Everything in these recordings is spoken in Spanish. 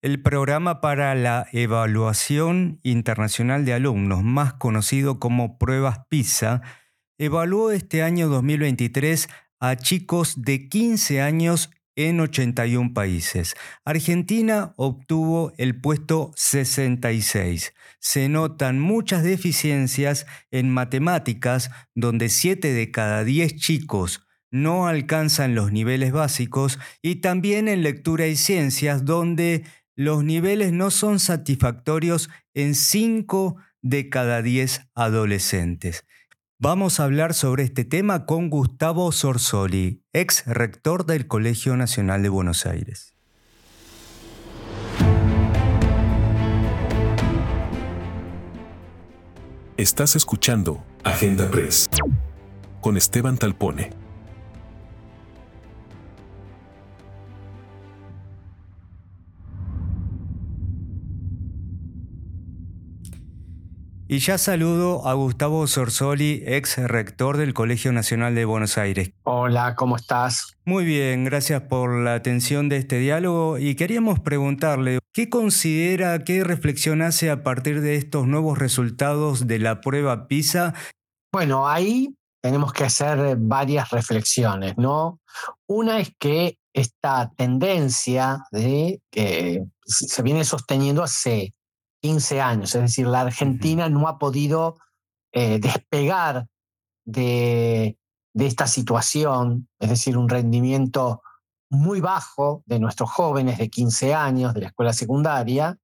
El programa para la evaluación internacional de alumnos, más conocido como Pruebas PISA, evaluó este año 2023 a chicos de 15 años en 81 países. Argentina obtuvo el puesto 66. Se notan muchas deficiencias en matemáticas, donde 7 de cada 10 chicos no alcanzan los niveles básicos, y también en lectura y ciencias, donde los niveles no son satisfactorios en 5 de cada 10 adolescentes. Vamos a hablar sobre este tema con Gustavo Sorsoli, ex rector del Colegio Nacional de Buenos Aires. Estás escuchando Agenda Press con Esteban Talpone. Y ya saludo a Gustavo Sorsoli, ex rector del Colegio Nacional de Buenos Aires. Hola, ¿cómo estás? Muy bien, gracias por la atención de este diálogo y queríamos preguntarle, ¿qué considera, qué reflexión hace a partir de estos nuevos resultados de la prueba PISA? Bueno, ahí tenemos que hacer varias reflexiones, ¿no? Una es que esta tendencia de que se viene sosteniendo hace 15 años. Es decir, la Argentina no ha podido eh, despegar de, de esta situación, es decir, un rendimiento muy bajo de nuestros jóvenes de 15 años de la escuela secundaria.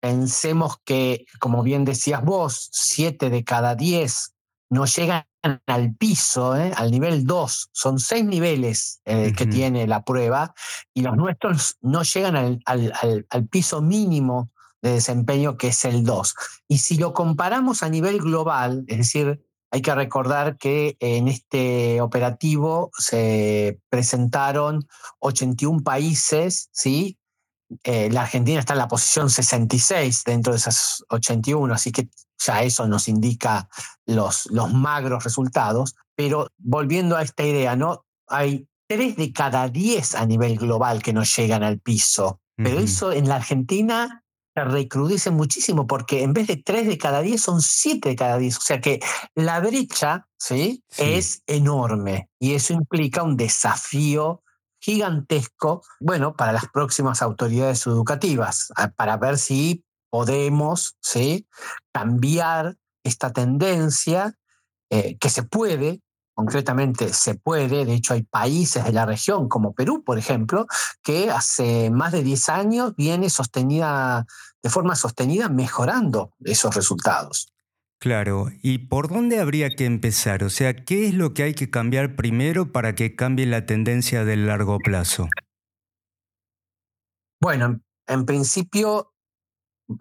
Pensemos que, como bien decías vos, 7 de cada 10 no llegan al piso, ¿eh? al nivel 2. Son seis niveles eh, que tiene la prueba y los nuestros no llegan al, al, al piso mínimo de desempeño que es el 2. Y si lo comparamos a nivel global, es decir, hay que recordar que en este operativo se presentaron 81 países, ¿sí? Eh, la Argentina está en la posición 66 dentro de esas 81, así que ya eso nos indica los, los magros resultados. Pero volviendo a esta idea, ¿no? Hay 3 de cada 10 a nivel global que no llegan al piso. Pero eso en la Argentina recrudece muchísimo porque en vez de 3 de cada 10 son 7 de cada 10. O sea que la brecha ¿sí? es enorme y eso implica un desafío gigantesco, bueno, para las próximas autoridades educativas, para ver si podemos ¿sí? cambiar esta tendencia eh, que se puede, concretamente se puede, de hecho hay países de la región como Perú, por ejemplo, que hace más de 10 años viene sostenida de forma sostenida mejorando esos resultados. Claro, ¿y por dónde habría que empezar? O sea, ¿qué es lo que hay que cambiar primero para que cambie la tendencia del largo plazo? Bueno, en principio,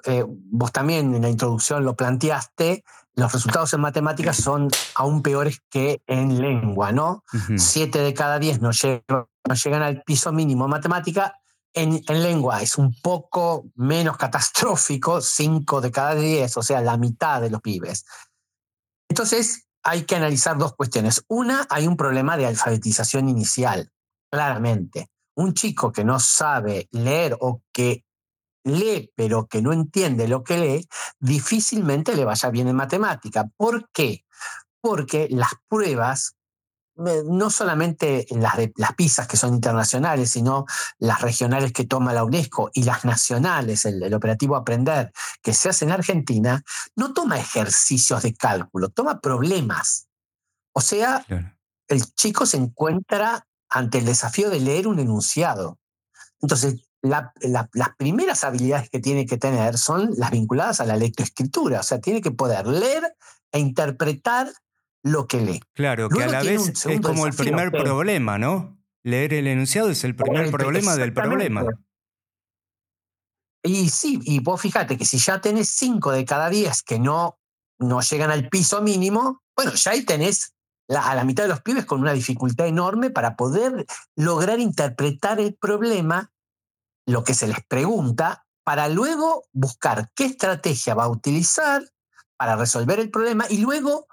eh, vos también en la introducción lo planteaste, los resultados en matemáticas son aún peores que en lengua, ¿no? Siete de cada diez no llegan, no llegan al piso mínimo en matemática en, lengua es un poco menos catastrófico, 5 de cada 10, o sea, la mitad de los pibes. Entonces, hay que analizar dos cuestiones. Una, hay un problema de alfabetización inicial, claramente. Un chico que no sabe leer o que lee pero que no entiende lo que lee, difícilmente le vaya bien en matemática. ¿Por qué? Porque las pruebas no solamente las, de, las pizzas que son internacionales, sino las regionales que toma la UNESCO y las nacionales, el, operativo Aprender, que se hace en Argentina, no toma ejercicios de cálculo, toma problemas. O sea, el chico se encuentra ante el desafío de leer un enunciado. Entonces, las primeras habilidades que tiene que tener son las vinculadas a la lectoescritura, o sea, tiene que poder leer e interpretar lo que lee. Claro, que a la vez es como el primer problema, ¿no? Leer el enunciado es el primer problema del problema. Y sí, y vos fíjate que si ya tenés cinco de cada diez que no, no llegan al piso mínimo, bueno, ya ahí tenés a la mitad de los pibes con una dificultad enorme para poder lograr interpretar el problema, lo que se les pregunta, para luego buscar qué estrategia va a utilizar para resolver el problema y luego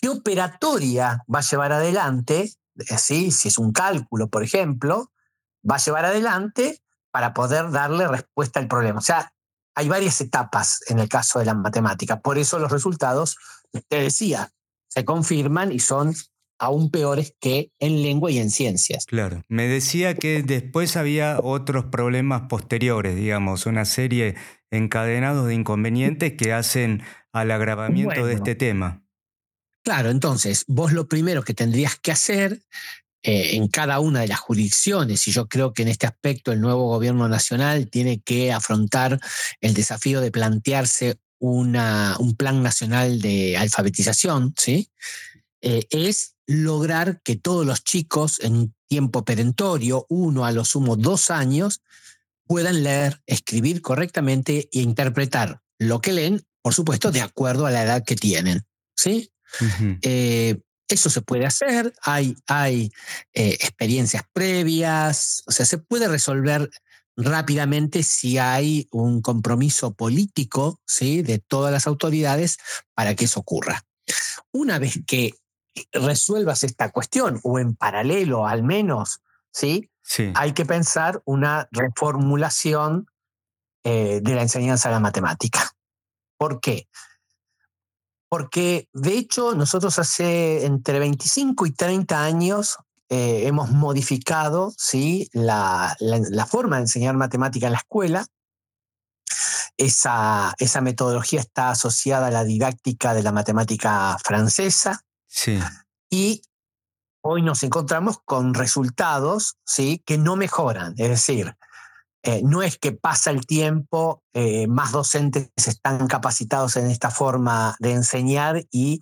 qué operatoria va a llevar adelante, si es un cálculo, por ejemplo, va a llevar adelante para poder darle respuesta al problema. O sea, hay varias etapas en el caso de la matemática. Por eso los resultados, te decía, se confirman y son aún peores que en lengua y en ciencias. Claro. Me decía que después había otros problemas posteriores, digamos, una serie encadenados de inconvenientes que hacen al agravamiento de este tema. Claro, entonces, vos lo primero que tendrías que hacer eh, en cada una de las jurisdicciones, y yo creo que en este aspecto el nuevo gobierno nacional tiene que afrontar el desafío de plantearse un plan nacional de alfabetización, ¿sí? Eh, es lograr que todos los chicos en tiempo perentorio, uno a lo sumo dos años, puedan leer, escribir correctamente e interpretar lo que leen, por supuesto, de acuerdo a la edad que tienen. ¿sí? Eso se puede hacer, hay, hay eh, experiencias previas, o sea, se puede resolver rápidamente si hay un compromiso político ¿sí? de todas las autoridades para que eso ocurra. Una vez que resuelvas esta cuestión, o en paralelo al menos, ¿sí? sí. hay que pensar una reformulación eh, de la enseñanza de la matemática. ¿Por qué? Porque de hecho nosotros hace entre 25 y 30 años eh, hemos modificado ¿sí? La, forma de enseñar matemática en la escuela. Esa, esa, metodología está asociada a la didáctica de la matemática francesa. Sí. Y hoy nos encontramos con resultados ¿sí? que no mejoran. Es decir, eh, no es que pasa el tiempo, eh, más docentes están capacitados en esta forma de enseñar y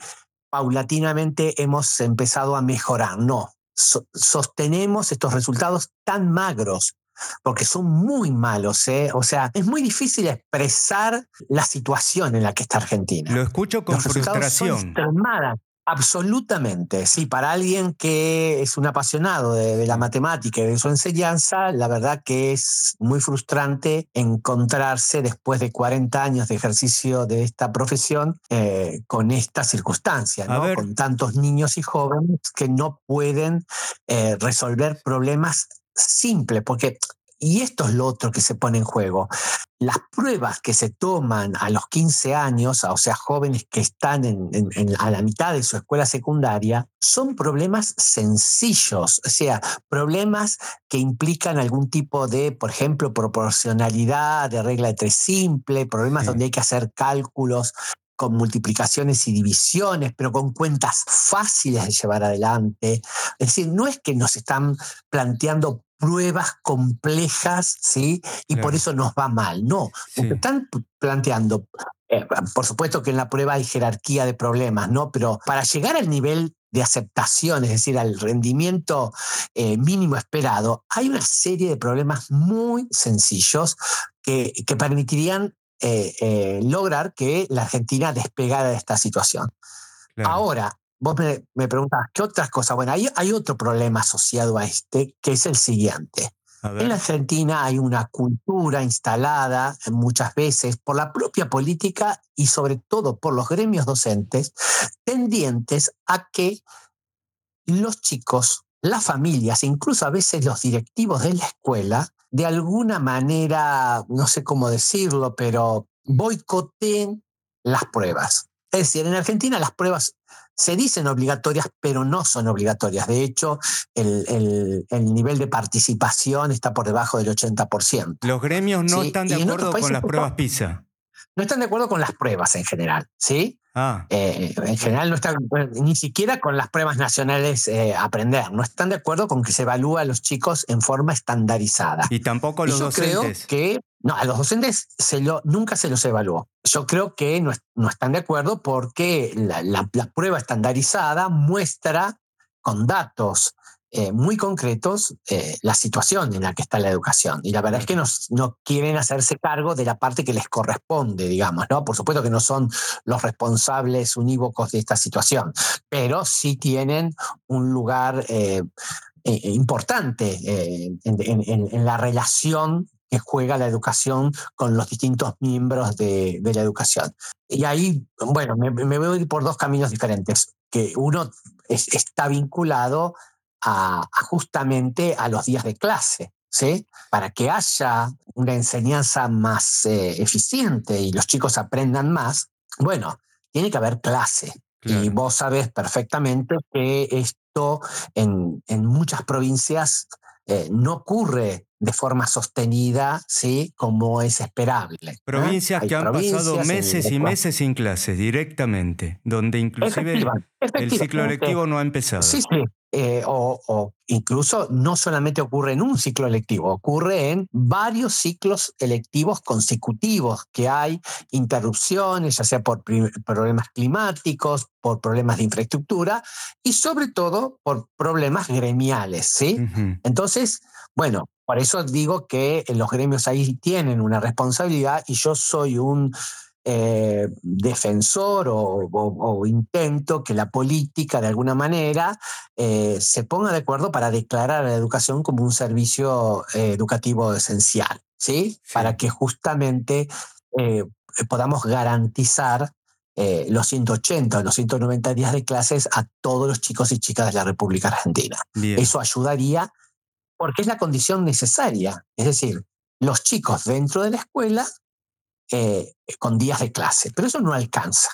paulatinamente hemos empezado a mejorar. No, sostenemos estos resultados tan magros porque son muy malos. ¿eh? O sea, es muy difícil expresar la situación en la que está Argentina. Lo escucho con frustración. Absolutamente, sí, para alguien que es un apasionado de, la matemática y de su enseñanza, la verdad que es muy frustrante encontrarse después de 40 años de ejercicio de esta profesión eh, con esta circunstancia, ¿no? con tantos niños y jóvenes que no pueden eh, resolver problemas simples, porque y esto es lo otro que se pone en juego. Las pruebas que se toman a los 15 años, o sea, jóvenes que están en, a la mitad de su escuela secundaria, son problemas sencillos, o sea, problemas que implican algún tipo de, por ejemplo, proporcionalidad, de regla de tres simple, problemas donde hay que hacer cálculos con multiplicaciones y divisiones, pero con cuentas fáciles de llevar adelante. Es decir, no es que nos están planteando pruebas complejas, ¿sí? Y por eso nos va mal. No, están planteando, eh, por supuesto que en la prueba hay jerarquía de problemas, ¿no? Pero para llegar al nivel de aceptación, es decir, al rendimiento eh, mínimo esperado, hay una serie de problemas muy sencillos que, que permitirían eh, lograr que la Argentina despegara de esta situación. Ahora, Vos me, me preguntas, ¿qué otras cosas? Bueno, hay, hay otro problema asociado a este, que es el siguiente. En la Argentina hay una cultura instalada muchas veces por la propia política y sobre todo por los gremios docentes tendientes a que los chicos, las familias, incluso a veces los directivos de la escuela, de alguna manera, no sé cómo decirlo, pero boicoteen las pruebas. Es decir, en Argentina las pruebas se dicen obligatorias, pero no son obligatorias. De hecho, el, nivel de participación está por debajo del 80%. Los gremios no están de acuerdo con las pruebas PISA. No están de acuerdo con las pruebas en general, ¿sí? Ah. Eh, en general no están ni siquiera con las pruebas nacionales eh, aprender. No están de acuerdo con que se evalúe a los chicos en forma estandarizada. Y tampoco los yo docentes. Creo que no, a los docentes se lo, nunca se los evaluó. Yo creo que no, no están de acuerdo porque la, la, prueba estandarizada muestra con datos eh, muy concretos eh, la situación en la que está la educación. Y la verdad es que no, no, quieren hacerse cargo de la parte que les corresponde, digamos, ¿no? Por supuesto que no son los responsables unívocos de esta situación, pero sí tienen un lugar eh, importante en, en la relación que juega la educación con los distintos miembros de, la educación. Y ahí, bueno, me, voy a ir por dos caminos diferentes, que uno está vinculado a, justamente a los días de clase. ¿sí? Para que haya una enseñanza más eh, eficiente y los chicos aprendan más, bueno, tiene que haber clase. Y vos sabés perfectamente que esto en, en muchas provincias eh, no ocurre de forma sostenida, ¿sí? Como es esperable. Provincias que han pasado meses y meses sin clases directamente, donde inclusive el ciclo lectivo no ha empezado. Sí, sí. Eh, o, incluso no solamente ocurre en un ciclo electivo, ocurre en varios ciclos electivos consecutivos, que hay interrupciones, ya sea por problemas climáticos, por problemas de infraestructura y sobre todo por problemas gremiales. ¿sí? Entonces, bueno, por eso digo que los gremios ahí tienen una responsabilidad y yo soy un eh, defensor o, intento que la política de alguna manera eh, se ponga de acuerdo para declarar a la educación como un servicio eh, educativo esencial, ¿sí? Para que justamente podamos garantizar los 180 o los 190 días de clases a todos los chicos y chicas de la República Argentina. Eso ayudaría porque es la condición necesaria. Es decir, los chicos dentro de la escuela eh, con días de clase, pero eso no alcanza.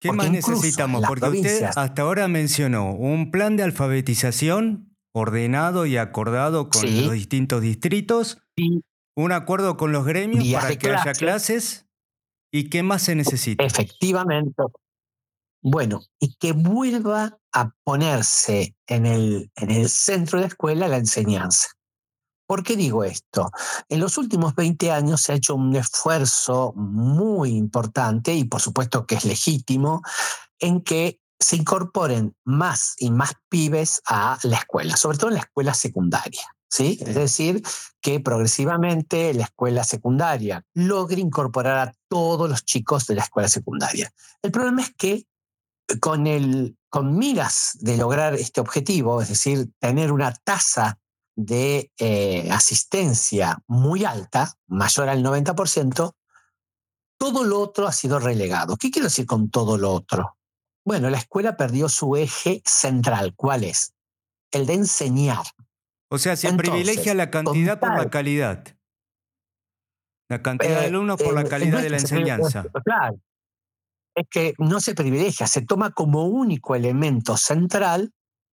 ¿Qué más necesitamos? Porque usted hasta ahora mencionó un plan de alfabetización ordenado y acordado con los distintos distritos, un acuerdo con los gremios para que haya clases. ¿Y qué más se necesita? Efectivamente. Bueno, y que vuelva a ponerse en el, en el centro de la escuela la enseñanza. ¿Por qué digo esto? En los últimos 20 años se ha hecho un esfuerzo muy importante y por supuesto que es legítimo en que se incorporen más y más pibes a la escuela, sobre todo en la escuela secundaria. ¿Sí? Es decir, que progresivamente la escuela secundaria logre incorporar a todos los chicos de la escuela secundaria. El problema es que con, el, con miras de lograr este objetivo, es decir, tener una tasa de eh, asistencia muy alta, mayor al 90%, todo lo otro ha sido relegado. ¿Qué quiero decir con todo lo otro? Bueno, la escuela perdió su eje central. ¿Cuál es? El de enseñar. O sea, se privilegia la cantidad por la calidad. La cantidad de eh, alumnos por la calidad de la enseñanza. Claro. Es que no se privilegia, se toma como único elemento central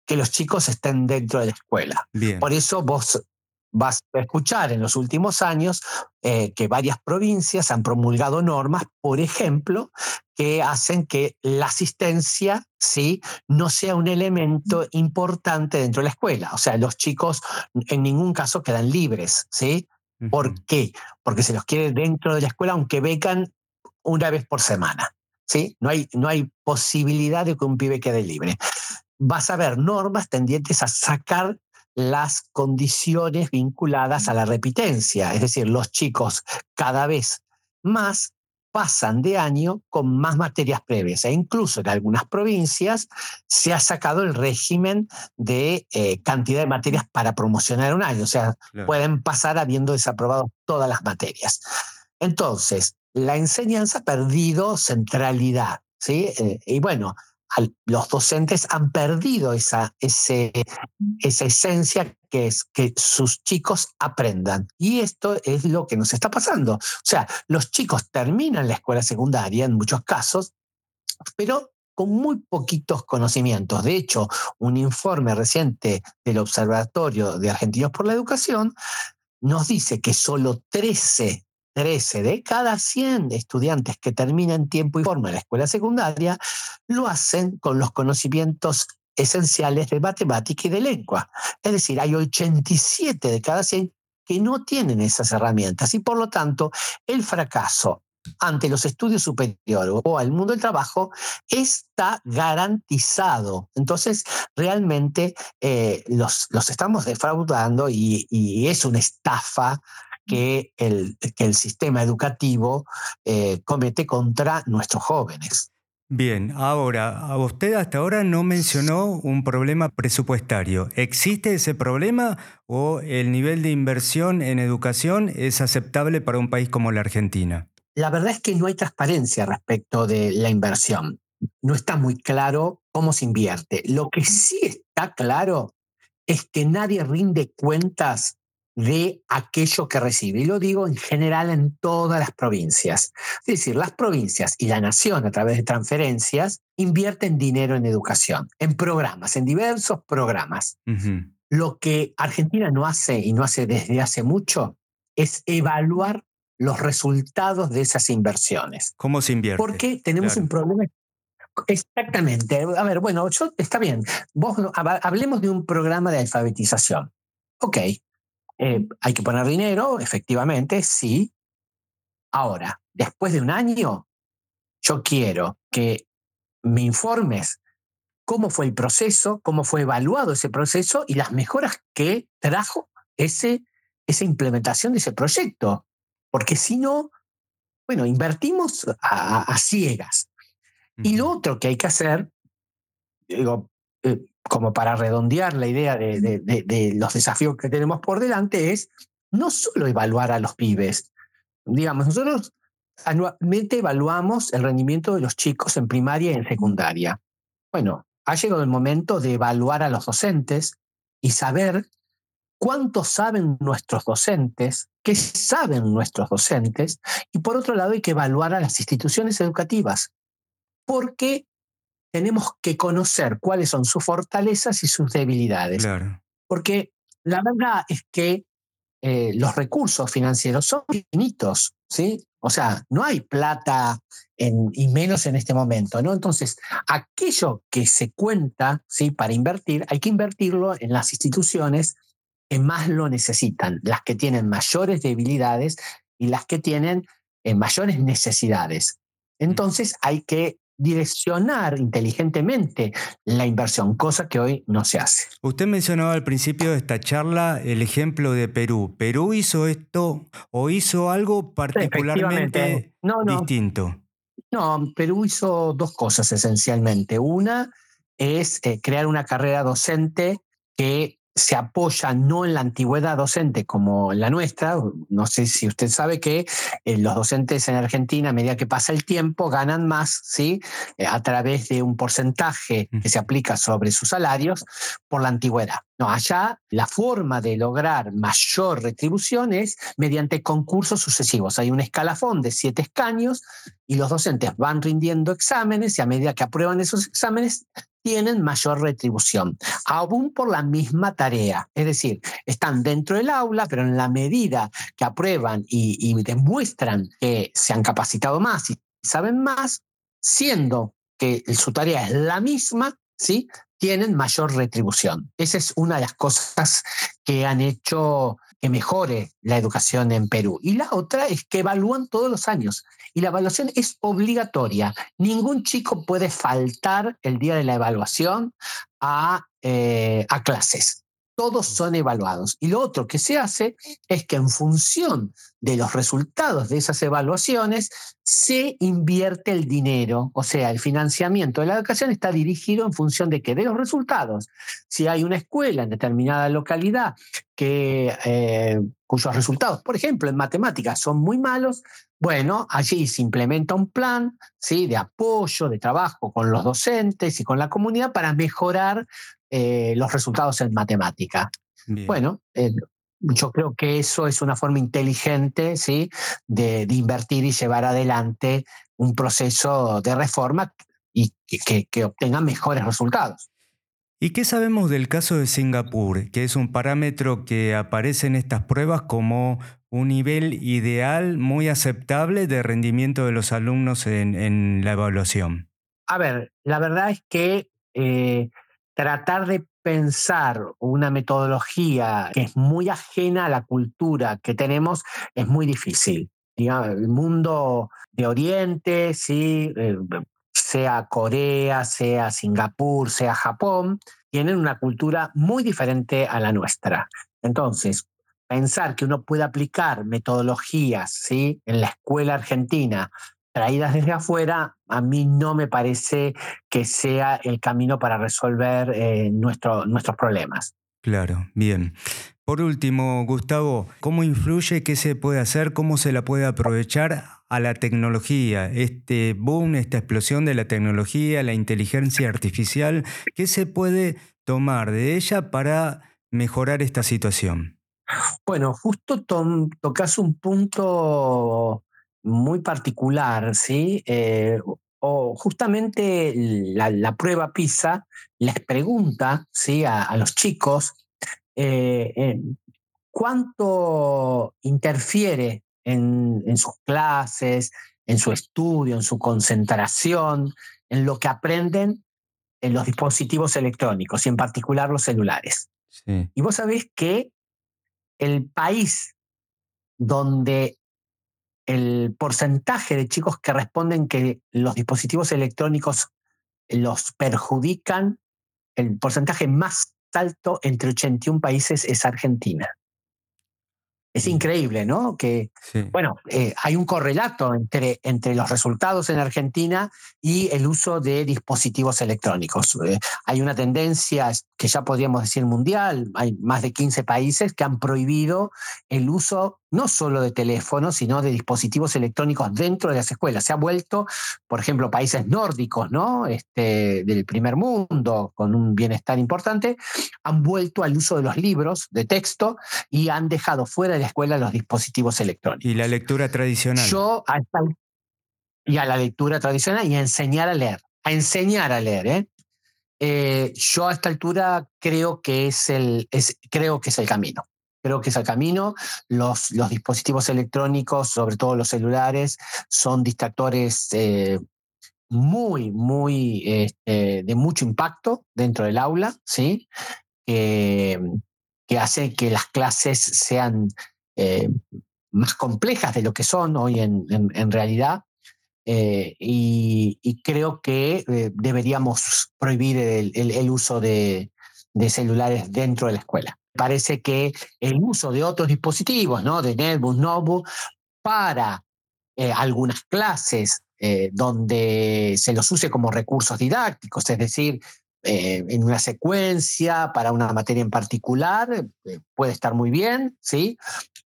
que los chicos estén dentro de la escuela. Por eso vos vas a escuchar en los últimos años eh, que varias provincias han promulgado normas, por ejemplo, que hacen que la asistencia ¿sí? no sea un elemento importante dentro de la escuela. O sea, los chicos en ningún caso quedan libres. ¿sí? ¿Por qué? Porque se los quiere dentro de la escuela, aunque becan una vez por semana. ¿sí? No, hay, no hay posibilidad de que un pibe quede libre vas a ver normas tendientes a sacar las condiciones vinculadas a la repitencia, es decir, los chicos cada vez más pasan de año con más materias previas e incluso en algunas provincias se ha sacado el régimen de eh, cantidad de materias para promocionar un año, o sea, pueden pasar habiendo desaprobado todas las materias. Entonces, la enseñanza ha perdido centralidad, ¿sí? Eh, y bueno, los docentes han perdido esa, esa esencia que es que sus chicos aprendan. Y esto es lo que nos está pasando. O sea, los chicos terminan la escuela secundaria en muchos casos, pero con muy poquitos conocimientos. De hecho, un informe reciente del Observatorio de Argentinos por la Educación nos dice que solo 13 13 de cada 100 estudiantes que terminan tiempo y forma la escuela secundaria lo hacen con los conocimientos esenciales de matemática y de lengua. Es decir, hay 87 de cada 100 que no tienen esas herramientas y por lo tanto el fracaso ante los estudios superiores o al mundo del trabajo está garantizado. Entonces, realmente eh, los, los, estamos defraudando y, es una estafa que el, que el sistema educativo eh, comete contra nuestros jóvenes. Bien, ahora, usted hasta ahora no mencionó un problema presupuestario. ¿Existe ese problema o el nivel de inversión en educación es aceptable para un país como la Argentina? La verdad es que no hay transparencia respecto de la inversión. No está muy claro cómo se invierte. Lo que sí está claro es que nadie rinde cuentas de aquello que recibe. Y lo digo en general en todas las provincias. Es decir, las provincias y la nación a través de transferencias invierten dinero en educación, en programas, en diversos programas. Lo que Argentina no hace y no hace desde hace mucho es evaluar los resultados de esas inversiones. ¿Cómo se invierte? Porque tenemos un problema. Exactamente. A ver, bueno, yo, está bien. Vos, hablemos de un programa de alfabetización. Ok, eh, hay que poner dinero, efectivamente, sí. Ahora, después de un año, yo quiero que me informes cómo fue el proceso, cómo fue evaluado ese proceso y las mejoras que trajo ese, esa implementación de ese proyecto. Porque si no, bueno, invertimos a, ciegas. Y lo otro que hay que hacer, digo, eh, como para redondear la idea de, los desafíos que tenemos por delante, es no solo evaluar a los pibes. Digamos, nosotros anualmente evaluamos el rendimiento de los chicos en primaria y en secundaria. Bueno, ha llegado el momento de evaluar a los docentes y saber cuánto saben nuestros docentes, qué saben nuestros docentes, y por otro lado hay que evaluar a las instituciones educativas, porque tenemos que conocer cuáles son sus fortalezas y sus debilidades. Porque la verdad es que eh, los recursos financieros son infinitos, ¿sí? O sea, no hay plata en, y menos en este momento, ¿no? Entonces, aquello que se cuenta, ¿sí? Para invertir, hay que invertirlo en las instituciones que más lo necesitan, las que tienen mayores debilidades y las que tienen eh, mayores necesidades. Entonces, hay que direccionar inteligentemente la inversión, cosa que hoy no se hace. Usted mencionaba al principio de esta charla el ejemplo de Perú. ¿Perú hizo esto o hizo algo particularmente distinto? No, Perú hizo dos cosas esencialmente. Una es eh, crear una carrera docente que se apoya no en la antigüedad docente como la nuestra. No sé si usted sabe que eh, los docentes en Argentina, a medida que pasa el tiempo, ganan más, ¿sí? Eh, a través de un porcentaje que se aplica sobre sus salarios por la antigüedad. No, allá la forma de lograr mayor retribución es mediante concursos sucesivos. Hay un escalafón de siete escaños y los docentes van rindiendo exámenes y a medida que aprueban esos exámenes tienen mayor retribución, aún por la misma tarea. Es decir, están dentro del aula, pero en la medida que aprueban y, demuestran que se han capacitado más y saben más, siendo que su tarea es la misma, ¿sí? tienen mayor retribución. Esa es una de las cosas que han hecho que mejore la educación en Perú. Y la otra es que evalúan todos los años. Y la evaluación es obligatoria. Ningún chico puede faltar el día de la evaluación a, eh, a clases todos son evaluados. Y lo otro que se hace es que en función de los resultados de esas evaluaciones se invierte el dinero, o sea, el financiamiento de la educación está dirigido en función de que de los resultados. Si hay una escuela en determinada localidad que, eh, cuyos resultados, por ejemplo, en matemáticas son muy malos, bueno, allí se implementa un plan ¿sí? de apoyo, de trabajo con los docentes y con la comunidad para mejorar eh, los resultados en matemática. Bueno, eh, yo creo que eso es una forma inteligente ¿sí? de, invertir y llevar adelante un proceso de reforma y que, que obtenga mejores resultados. ¿Y qué sabemos del caso de Singapur, que es un parámetro que aparece en estas pruebas como un nivel ideal muy aceptable de rendimiento de los alumnos en, la evaluación? A ver, la verdad es que eh, tratar de pensar una metodología que es muy ajena a la cultura que tenemos es muy difícil. el mundo de Oriente, sí, eh, sea Corea, sea Singapur, sea Japón, tienen una cultura muy diferente a la nuestra. Entonces, pensar que uno puede aplicar metodologías ¿sí? en la escuela argentina traídas desde afuera, a mí no me parece que sea el camino para resolver eh, nuestros problemas. Claro, bien. Por último, Gustavo, ¿cómo influye, qué se puede hacer, cómo se la puede aprovechar a la tecnología? Este boom, esta explosión de la tecnología, la inteligencia artificial, ¿qué se puede tomar de ella para mejorar esta situación? Bueno, justo tocas un punto muy particular, ¿sí? Eh, o justamente la, prueba PISA les pregunta ¿sí? a, los chicos eh, cuánto interfiere en, en, sus clases, en su estudio, en su concentración, en lo que aprenden en los dispositivos electrónicos y en particular los celulares. Y vos sabés que el país donde el porcentaje de chicos que responden que los dispositivos electrónicos los perjudican, el porcentaje más alto entre 81 países es Argentina. Es increíble, ¿no? Que, bueno, eh, hay un correlato entre, entre los resultados en Argentina y el uso de dispositivos electrónicos. Eh, hay una tendencia que ya podríamos decir mundial, hay más de 15 países que han prohibido el uso no solo de teléfonos, sino de dispositivos electrónicos dentro de las escuelas. Se ha vuelto, por ejemplo, países nórdicos, ¿no? Este, del primer mundo, con un bienestar importante, han vuelto al uso de los libros de texto y han dejado fuera de la escuela los dispositivos electrónicos. Y la lectura tradicional. Yo, y a la lectura tradicional y a enseñar a leer, a enseñar a leer, ¿eh? Eh, yo a esta altura creo que es el, es, creo que es el camino creo que es el camino. Los, dispositivos electrónicos, sobre todo los celulares, son distractores eh, muy, muy este, de mucho impacto dentro del aula, ¿sí? que hace que las clases sean eh, más complejas de lo que son hoy en, realidad. Eh, y, creo que deberíamos prohibir el, uso de celulares dentro de la escuela parece que el uso de otros dispositivos, ¿no? de netbook, notebook, para eh, algunas clases eh, donde se los use como recursos didácticos, es decir, eh, en una secuencia para una materia en particular, puede estar muy bien, ¿sí?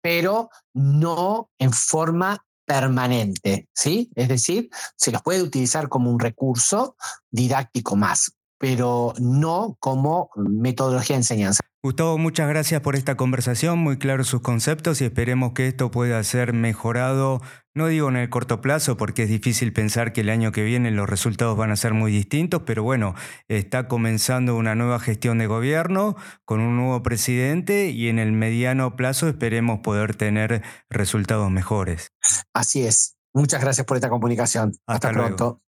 pero no en forma permanente, ¿sí? Es decir, se los puede utilizar como un recurso didáctico más, pero no como metodología de enseñanza. Gustavo, muchas gracias por esta conversación, muy claros sus conceptos y esperemos que esto pueda ser mejorado, no digo en el corto plazo porque es difícil pensar que el año que viene los resultados van a ser muy distintos, pero bueno, está comenzando una nueva gestión de gobierno con un nuevo presidente y en el mediano plazo esperemos poder tener resultados mejores. Así es. Muchas gracias por esta comunicación. Hasta, pronto.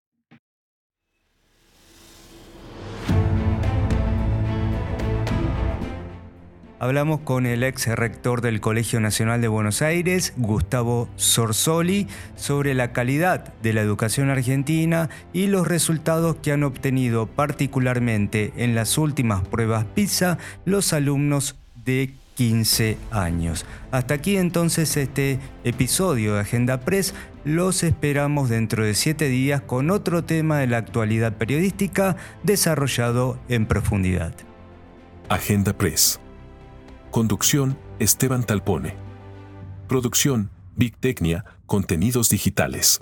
Hablamos con el ex rector del Colegio Nacional de Buenos Aires, Gustavo Sorsoli, sobre la calidad de la educación argentina y los resultados que han obtenido particularmente en las últimas pruebas PISA los alumnos de 15 años. Hasta aquí entonces este episodio de Agenda Press. Los esperamos dentro de 7 días con otro tema de la actualidad periodística desarrollado en profundidad. Agenda Press. Conducción, Esteban Talpone. Producción, Big Tecnia, Contenidos Digitales.